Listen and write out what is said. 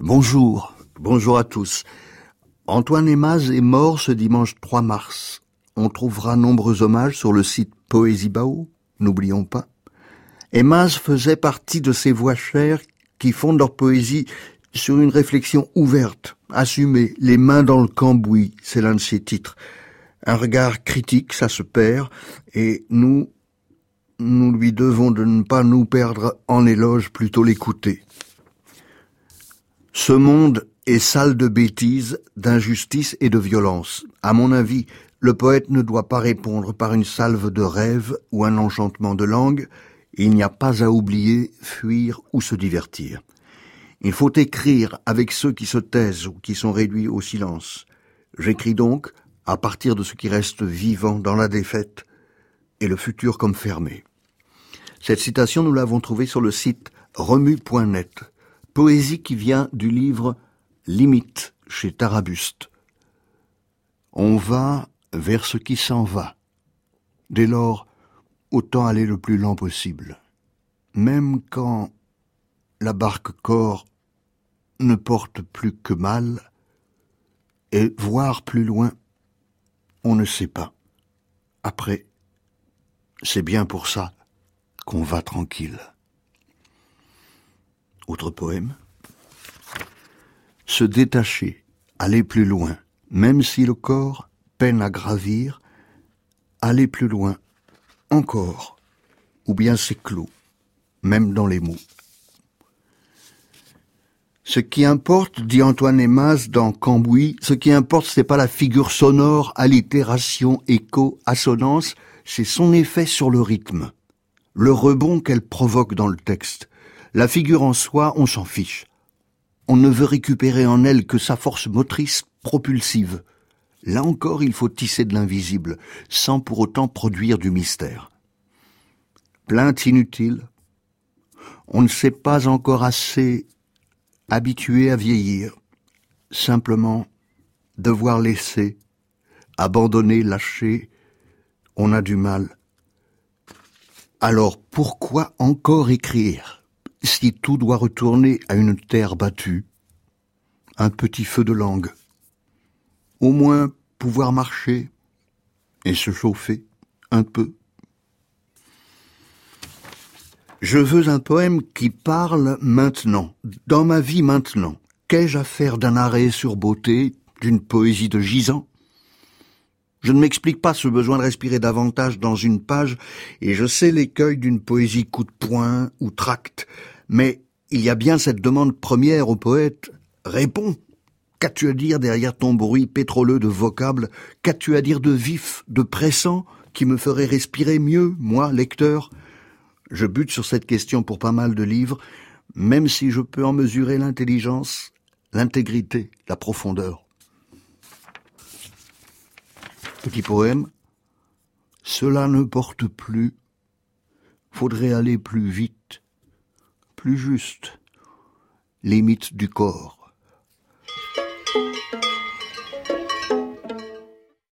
Bonjour, bonjour à tous. Antoine Emaz est mort ce dimanche 3 mars. On trouvera nombreux hommages sur le site Poésie Bao, n'oublions pas. Emaz faisait partie de ces voix chères qui fondent leur poésie sur une réflexion ouverte, assumée, les mains dans le cambouis, c'est l'un de ses titres. Un regard critique, ça se perd, et nous, nous lui devons de ne pas nous perdre en éloge, plutôt l'écouter. Ce monde est sale de bêtises, d'injustice et de violence. À mon avis, le poète ne doit pas répondre par une salve de rêve ou un enchantement de langue, il n'y a pas à oublier, fuir ou se divertir. Il faut écrire avec ceux qui se taisent ou qui sont réduits au silence. J'écris donc à partir de ce qui reste vivant dans la défaite et le futur comme fermé. Cette citation, nous l'avons trouvée sur le site remu.net, poésie qui vient du livre Limite chez Tarabuste. On va vers ce qui s'en va. Dès lors, autant aller le plus lent possible. Même quand la barque corps ne porte plus que mal, et voir plus loin, on ne sait pas. Après, c'est bien pour ça qu'on va tranquille. Autre poème. Se détacher, aller plus loin, même si le corps peine à gravir, aller plus loin, encore, ou bien c'est clos, même dans les mots. Ce qui importe, dit Antoine Emas dans Cambouis, ce qui importe, c'est pas la figure sonore, allitération, écho, assonance, c'est son effet sur le rythme, le rebond qu'elle provoque dans le texte. La figure en soi, on s'en fiche. On ne veut récupérer en elle que sa force motrice propulsive. Là encore, il faut tisser de l'invisible, sans pour autant produire du mystère. Plainte inutile. On ne sait pas encore assez habitué à vieillir, simplement devoir laisser, abandonner, lâcher, on a du mal. Alors pourquoi encore écrire si tout doit retourner à une terre battue? Un petit feu de langue. Au moins pouvoir marcher et se chauffer un peu. Je veux un poème qui parle maintenant, dans ma vie maintenant. Qu'ai-je à faire d'un arrêt sur beauté, d'une poésie de gisant? Je ne m'explique pas ce besoin de respirer davantage dans une page, et je sais l'écueil d'une poésie coup de poing ou tract, mais il y a bien cette demande première au poète. Réponds. Qu'as-tu à dire derrière ton bruit pétroleux de vocables Qu'as-tu à dire de vif, de pressant, qui me ferait respirer mieux, moi, lecteur? Je bute sur cette question pour pas mal de livres, même si je peux en mesurer l'intelligence, l'intégrité, la profondeur. Petit poème. Cela ne porte plus. Faudrait aller plus vite, plus juste. Limite du corps.